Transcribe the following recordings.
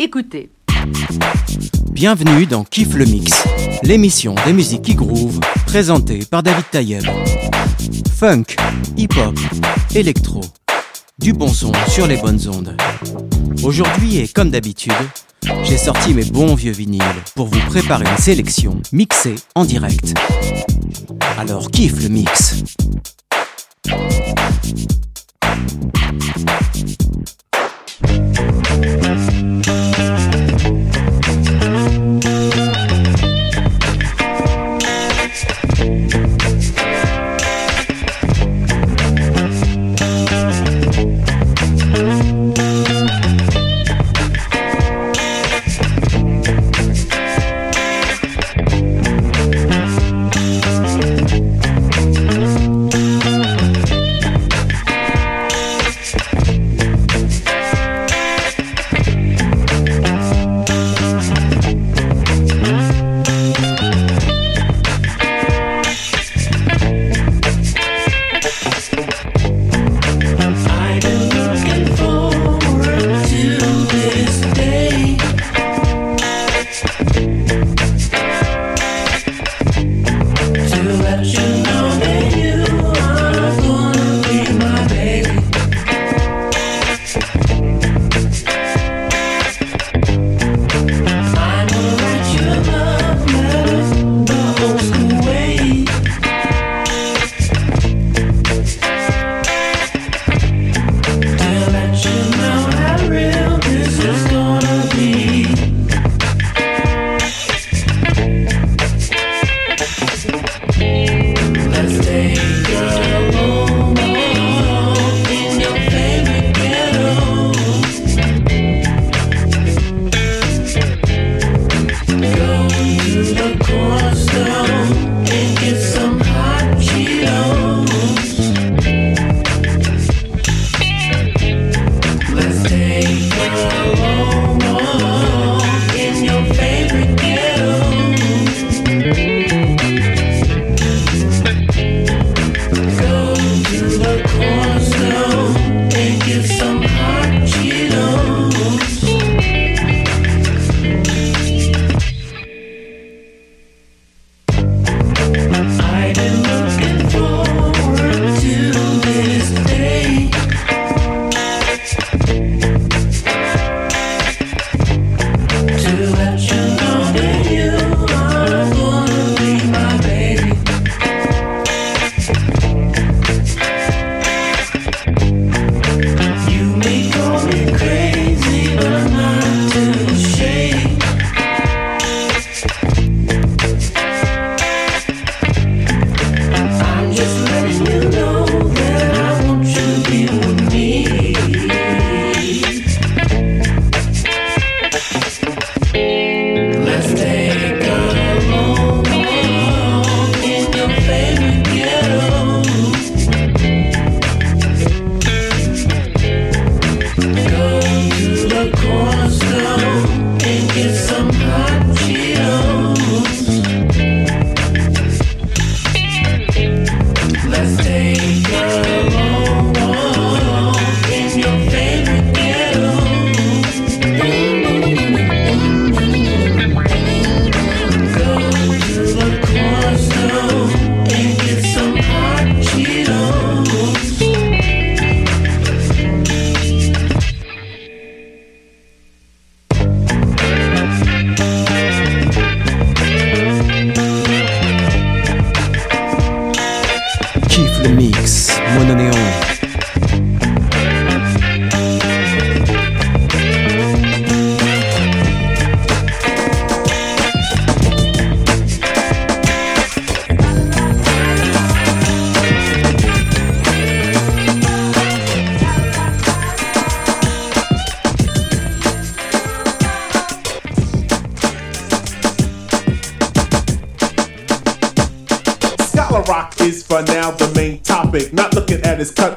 Écoutez. Bienvenue dans Kiff le Mix, l'émission des musiques qui groove, présentée par David Tayeb. Funk, hip-hop, électro, du bon son sur les bonnes ondes. Aujourd'hui et comme d'habitude, j'ai sorti mes bons vieux vinyles pour vous préparer une sélection mixée en direct. Alors kiffe le mix.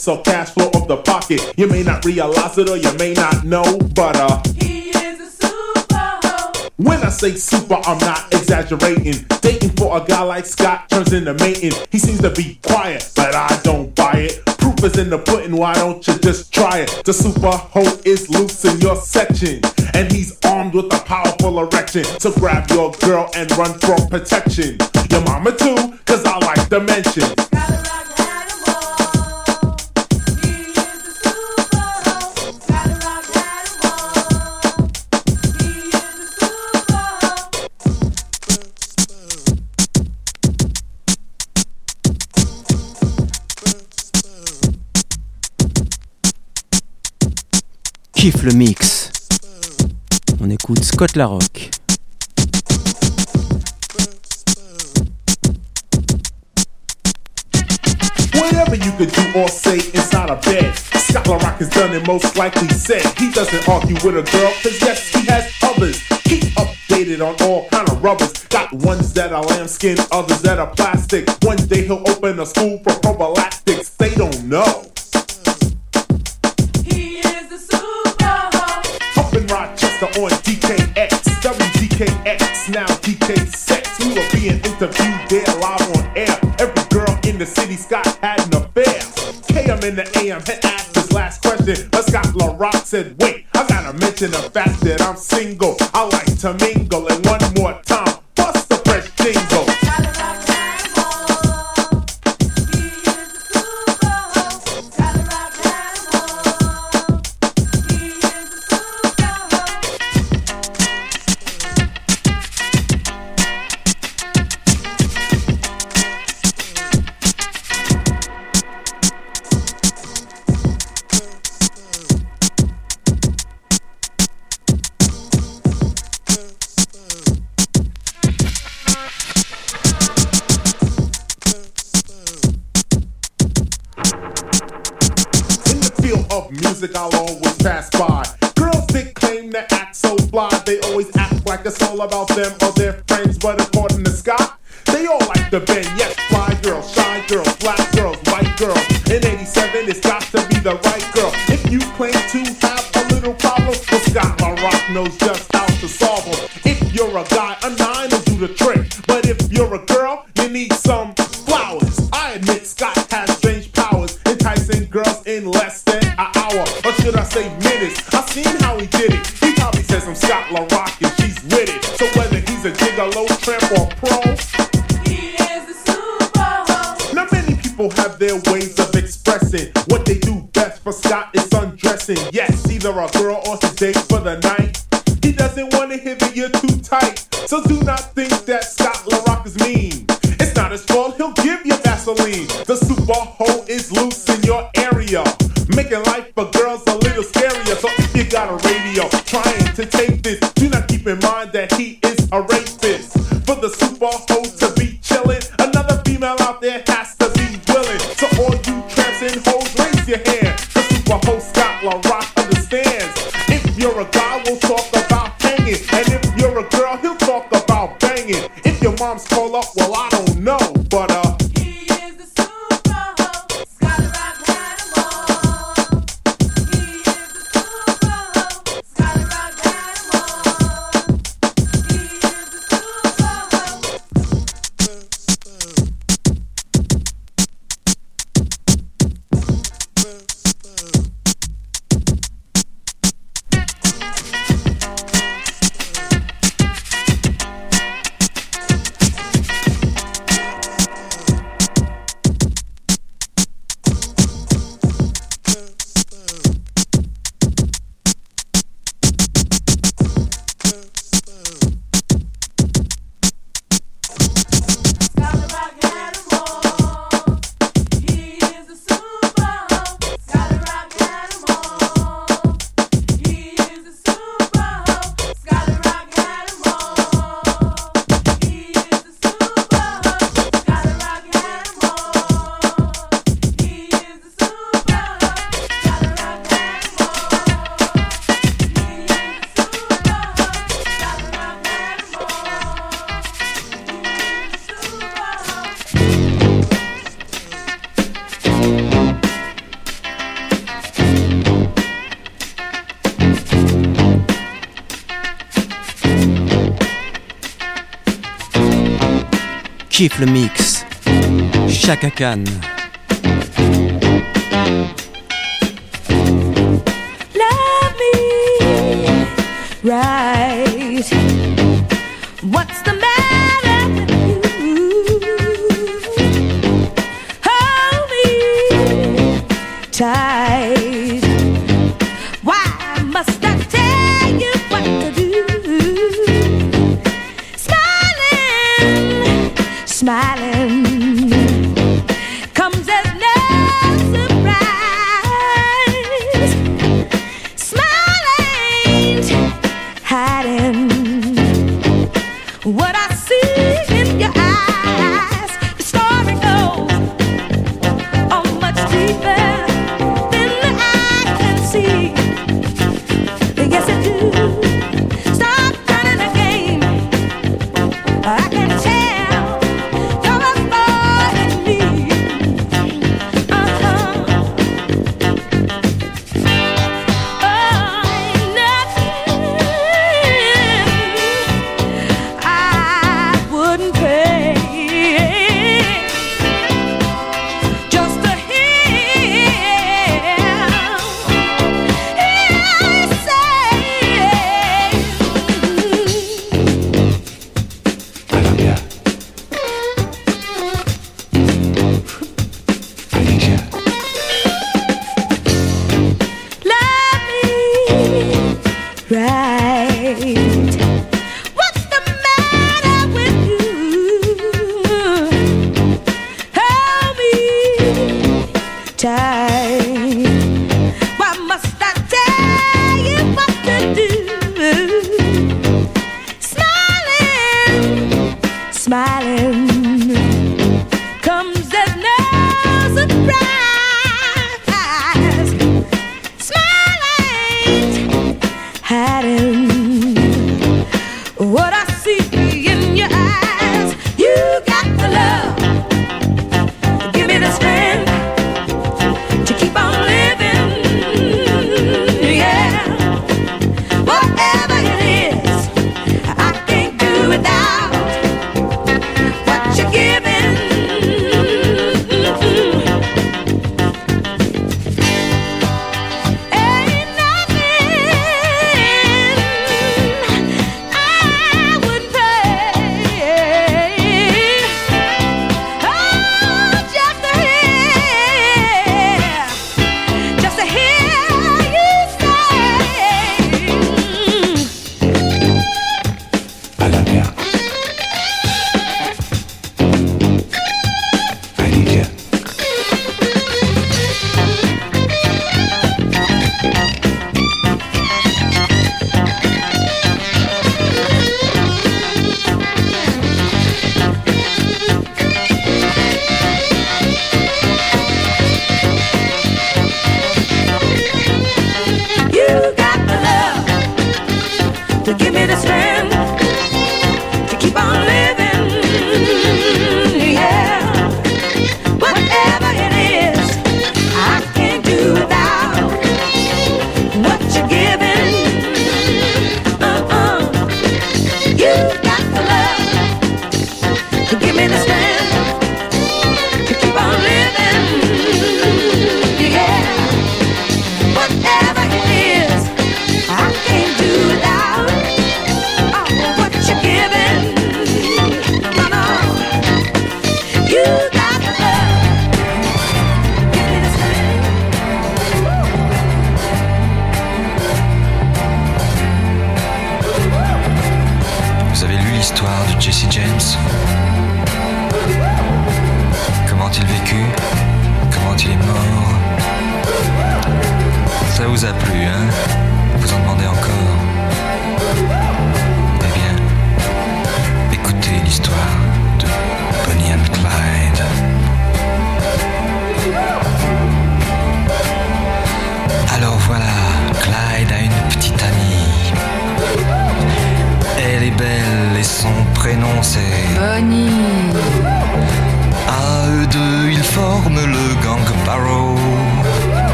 So cash flow of the pocket. You may not realize it or you may not know, but uh. He is a super When I say super, I'm not exaggerating. Dating for a guy like Scott turns into mating. He seems to be quiet, but I don't buy it. Proof is in the pudding, why don't you just try it? The super hoe is loose in your section, and he's armed with a powerful erection. So grab your girl and run for protection. Your mama too, cause I like to Kiffe le mix. On écoute Scott LaRock. Whatever you could do or say inside a bed. Scott Rock has done it most likely said. He doesn't argue with a girl, cause yes, he has others. Keep updated on all kind of rubbers. Got ones that are lambskin, others that are plastic. One day he'll open a school for prophylactics. They don't know. Rochester on DKX, WDKX, now DK Sex. We were being interviewed there live on air. Every girl in the city, Scott had an affair. KM in the AM had asked his last question, but Scott LaRock said, Wait, I gotta mention the fact that I'm single. I like to mingle, and one more time, music, I'll always pass by. Girls they claim to act so fly, they always act like it's all about them or their friends. But according to Scott, they all like the bend. Yes, fly girls, shy girls, black girls, white girls. In '87, it's got to be the right girl. If you claim to have a little problem, well, Scott LaRock knows just how to solve them. If you're a guy, a nine will do the trick. But if you're a girl, you need some should I say minutes? I seen how he did it. He probably says I'm Scott LaRock and she's with it. So whether he's a gigolo, tramp, or pro, He is the super. now many people have their ways of expressing what they do best. For Scott, it's undressing. Yes, either a girl or his date for the night. He doesn't want to hear that you're too tight. So do not think that Scott LaRock is mean. It's not his fault, he'll give you Vaseline. The super hoe is loose in your area. Making life got a radio trying to take this, do not keep in mind that he is a rapist. For the super hoe to be chillin', another female out there has to be willing. So all you tramps and hoes, raise your hand. The super hoe Scott LaRock understands. If you're a guy, we'll talk about hanging. And if you're a girl, he'll talk about banging. If your mom's call up, well, I don't know. Kiffe le mix. Chaka Khan. Right.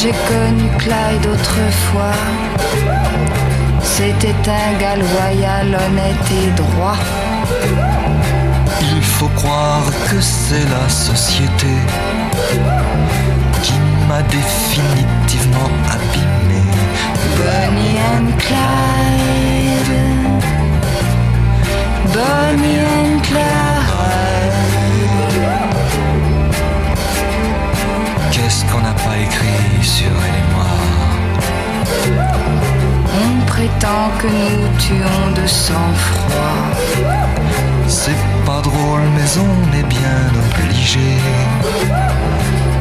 J'ai connu Clyde autrefois, C'était un gars loyal, honnête et droit. Il faut croire que c'est la société qui m'a définitivement abîmé.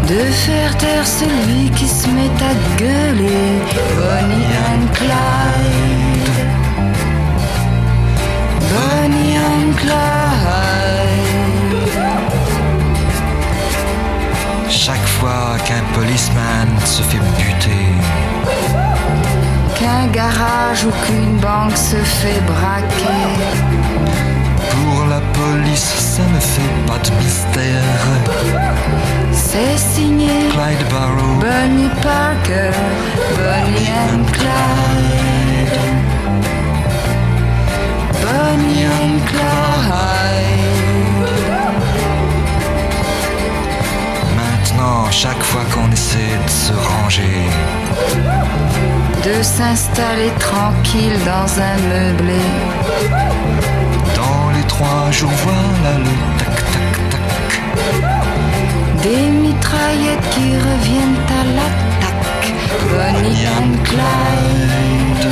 De faire taire celui qui se met à gueuler. Bonnie and Clyde. Bonnie and Clyde. Chaque fois qu'un policeman se fait buter, Qu'un garage ou qu'une banque se fait braquer. pour la police, ça ne fait pas de mystère. C'est signé Clyde Barrow, Bonnie Parker, Bonnie and Clyde. Bonnie and Clyde. maintenant, chaque fois qu'on essaie de se ranger, De s'installer tranquille dans un meublé. dans les trois jours, voilà le tac-tac-tac. Des mitraillettes qui reviennent à l'attaque. Bonnie and Clyde.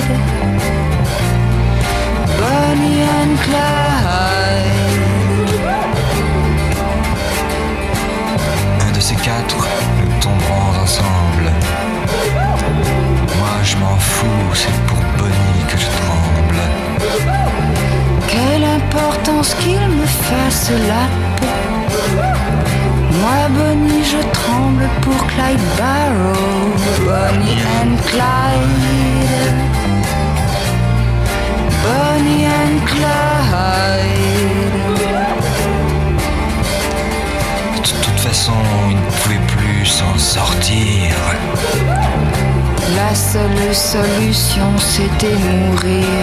Bonnie and Clyde. Un de ces quatre, nous tomberons ensemble. Moi, je m'en fous, c'est pour Bonnie que je tremble. Quelle importance qu'il me fasse la Bonnie, je tremble pour Clyde Barrow. Bonnie and Clyde. Bonnie and Clyde. De toute façon, il ne pouvait plus s'en sortir. La seule solution, c'était mourir.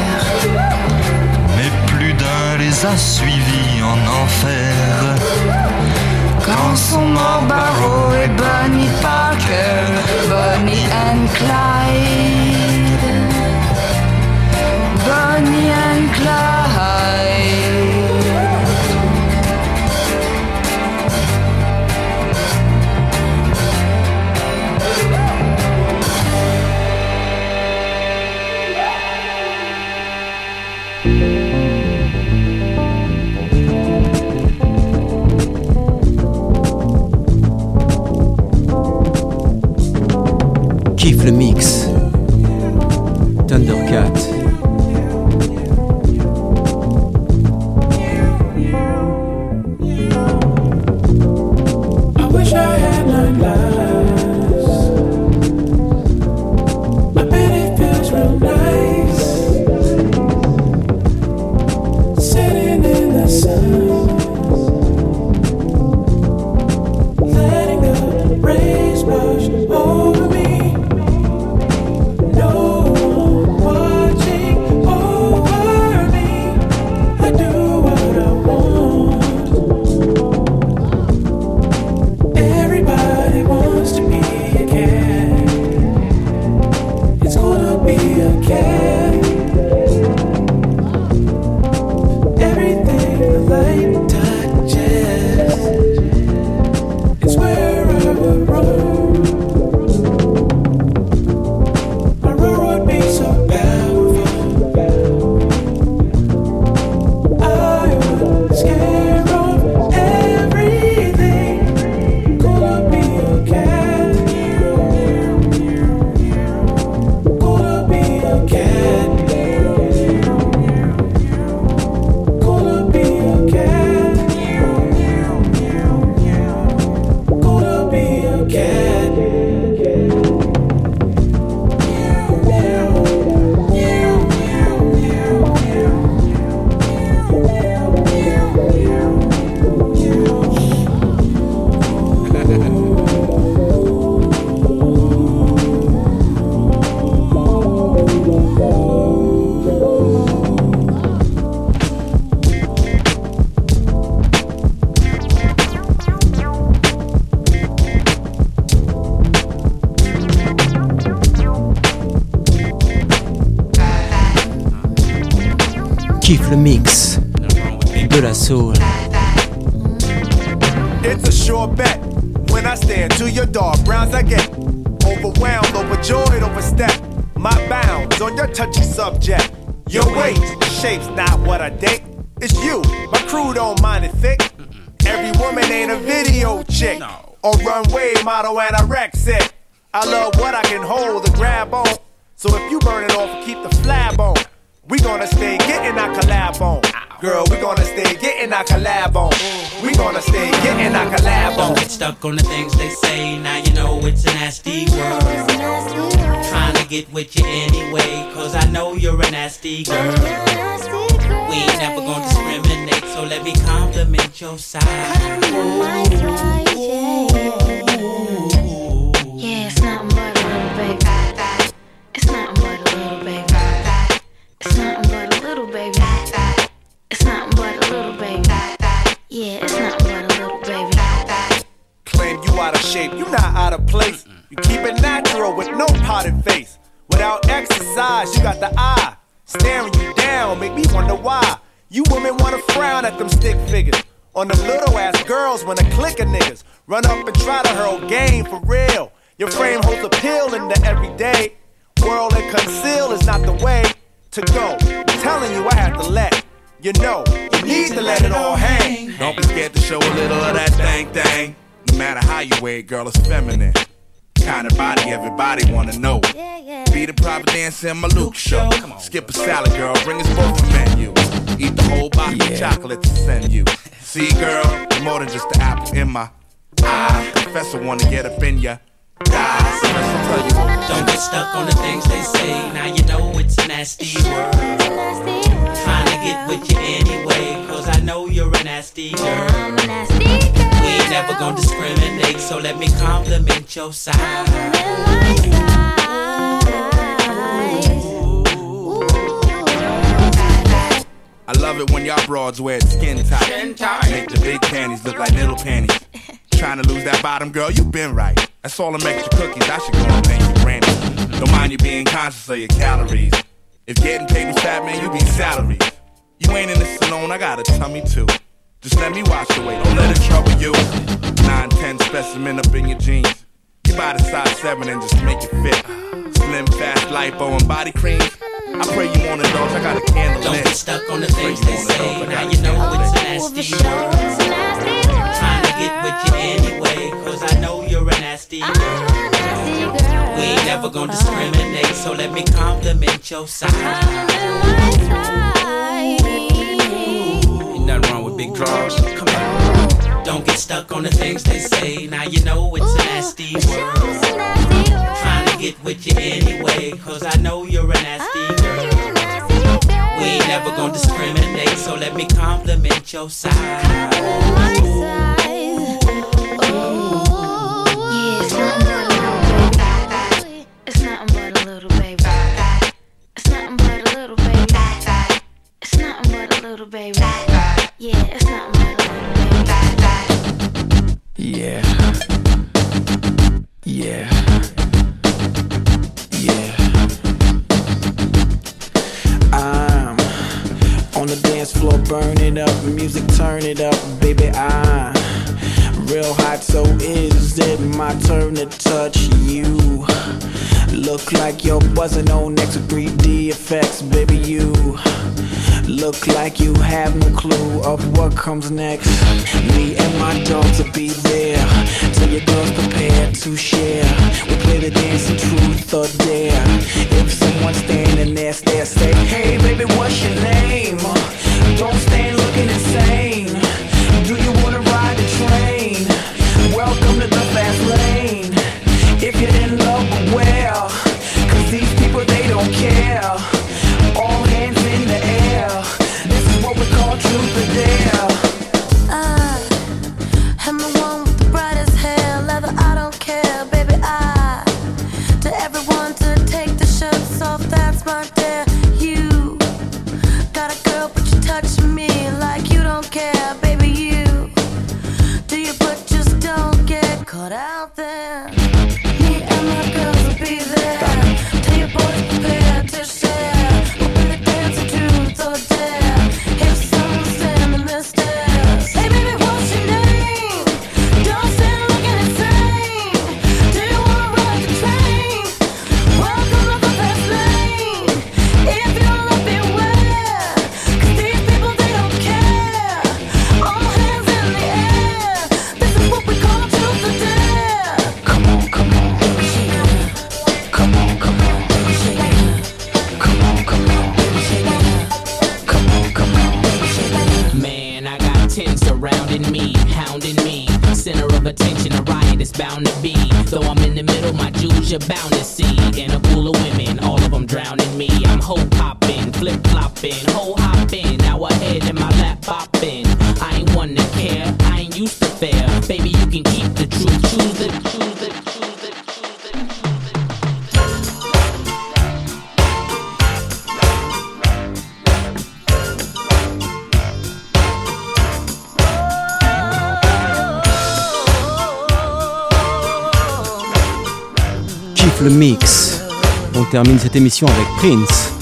Mais plus d'un les a suivis en enfer. Quand sont morts Barrow et Bonnie Parker, Bonnie and Clyde. Kiffe le mix de la soul. It's a sure bet. When I stand to your dog, browns I get. Overwhelmed, overjoyed, overstep. My bounds on your touchy subject. Your weight, shape's not what I date. It's you, my crew don't mind it thick. Every woman ain't a video chick. Or runway model anorexic. I wreck it I love what I can hold and grab on. So if you burn it off, keep the flab on. We gonna stay getting our collab on. Girl, we gonna stay getting our collab on. We gonna stay getting our collab on. Don't get stuck on the things they say. Now you know it's a nasty world. Trying to get with you anyway, cause I know you're a nasty girl. We ain't never gonna discriminate, so let me compliment your side. Yeah, shape, you not out of place. You keep it natural with no potted face. Without exercise, you got the eye. Staring you down, make me wonder why. You women wanna frown at them stick figures. On the little ass girls when a click of niggas run up and try to hurl game for real. Your frame holds appeal in the everyday. World and conceal is not the way to go. I'm telling you, I have to let you know. You need to let it all hang. Don't be scared to show a little of that thing thing. No matter how you wear it, girl, it's feminine. Kind of body everybody wanna know. Be the private dancer in my Luke show. Skip a salad, girl, bring us both a menu. Eat the whole box of chocolate to send you. See, girl, you're more than just the apple in my eye. Professor wanna get up in ya. Die. So tell you what Don't get stuck on the things they say. Now you know it's a nasty world. Trying to get with you anyway, cause I know you're a nasty girl. We ain't never gonna discriminate, so let me compliment your side. I love it when y'all broads wear skin tight. Make the big panties look like little panties. Trying to lose that bottom, girl, you been right. That's all them extra cookies. I should go and thank you, granny. Don't mind you being conscious of your calories. If getting paid was fat, man, you be salary. You ain't in the salon, I got a tummy too. Just let me wash away, don't let it trouble you. 910 specimen up in your jeans. You buy the size 7 and just make it fit. Slim, fast, lipo, and body cream. I pray you want to indulge, I got a candle Don't lit. get stuck on the things they say. Now you know it's a nasty world. Trying to get with you anyway, cause I know you're a nasty girl. We ain't never gonna discriminate, so let me compliment your side. Big draws. Come on. Don't get stuck on the things they say. Now you know it's a nasty world. Trying to get with you anyway, cause I know oh, you're a nasty girl. We ain't never gonna discriminate, so let me compliment your side. Yeah, little baby. Yeah, it's but a little baby. Yeah. Yeah. Yeah. I'm on the dance floor, burn it up, music turn it up, baby. I'm real hot, so is it my turn to touch you? Look like you're buzzing on next 3D effects, baby. You look like you have no clue of what comes next. Me and my dog to be there. Tell your girls prepared to share. We play the dance of truth or dare. If someone's standing there, stare, say, Hey, baby, what's your name? Don't stand bound to be. Though I'm in the middle, my jewels you're bound to see. In termine cette émission avec Prince.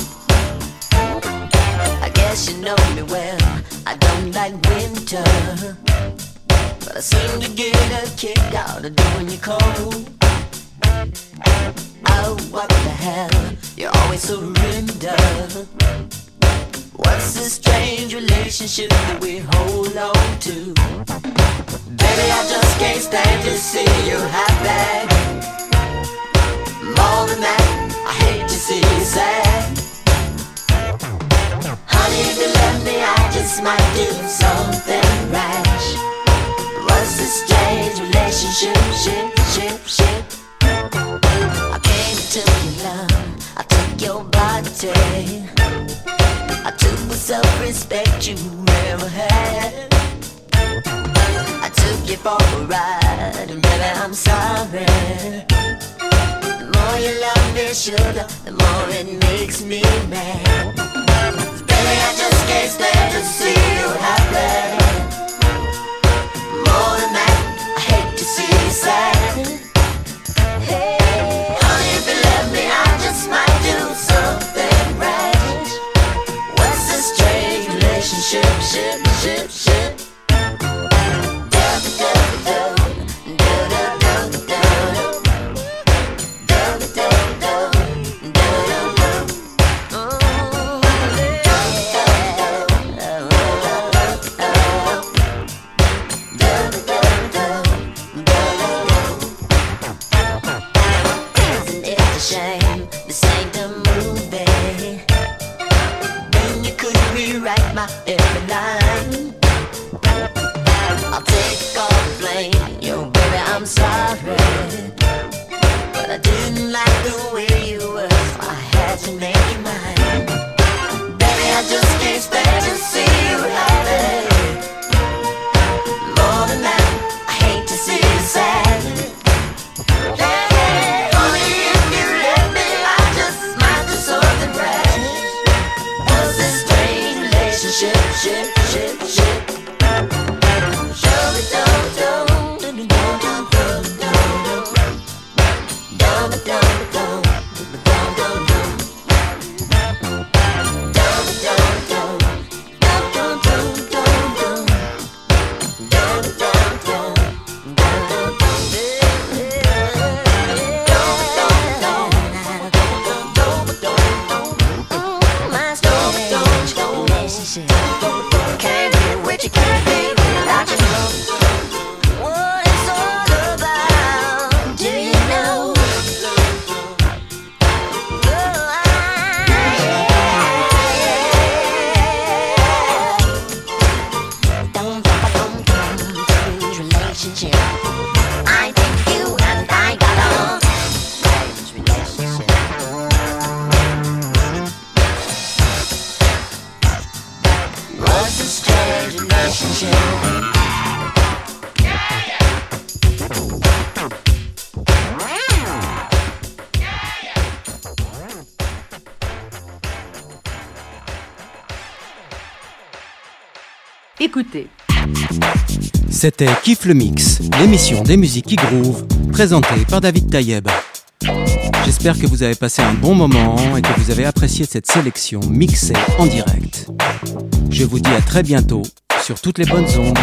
I guess you know me well. I don't like winter. But I seem to get a kick out of doing you cold. Oh, what the hell? You're always surrender. What's this strange relationship that we hold on to? Baby, I just can't stand to see you happy. More than that, Honey, if you me, I just might do something rash. Strange relationship, ship, ship, ship? I came to your love, I took your body. I took the self-respect you never had. I took you for a ride, and baby, I'm sorry. More you love me, sugar, the more it makes me mad. Baby, I just can't stand to see you happy. C'était Kiff le Mix, l'émission des musiques qui groove, présentée par David Tayeb. J'espère que vous avez passé un bon moment et que vous avez apprécié cette sélection mixée en direct. Je vous dis à très bientôt sur toutes les bonnes ondes.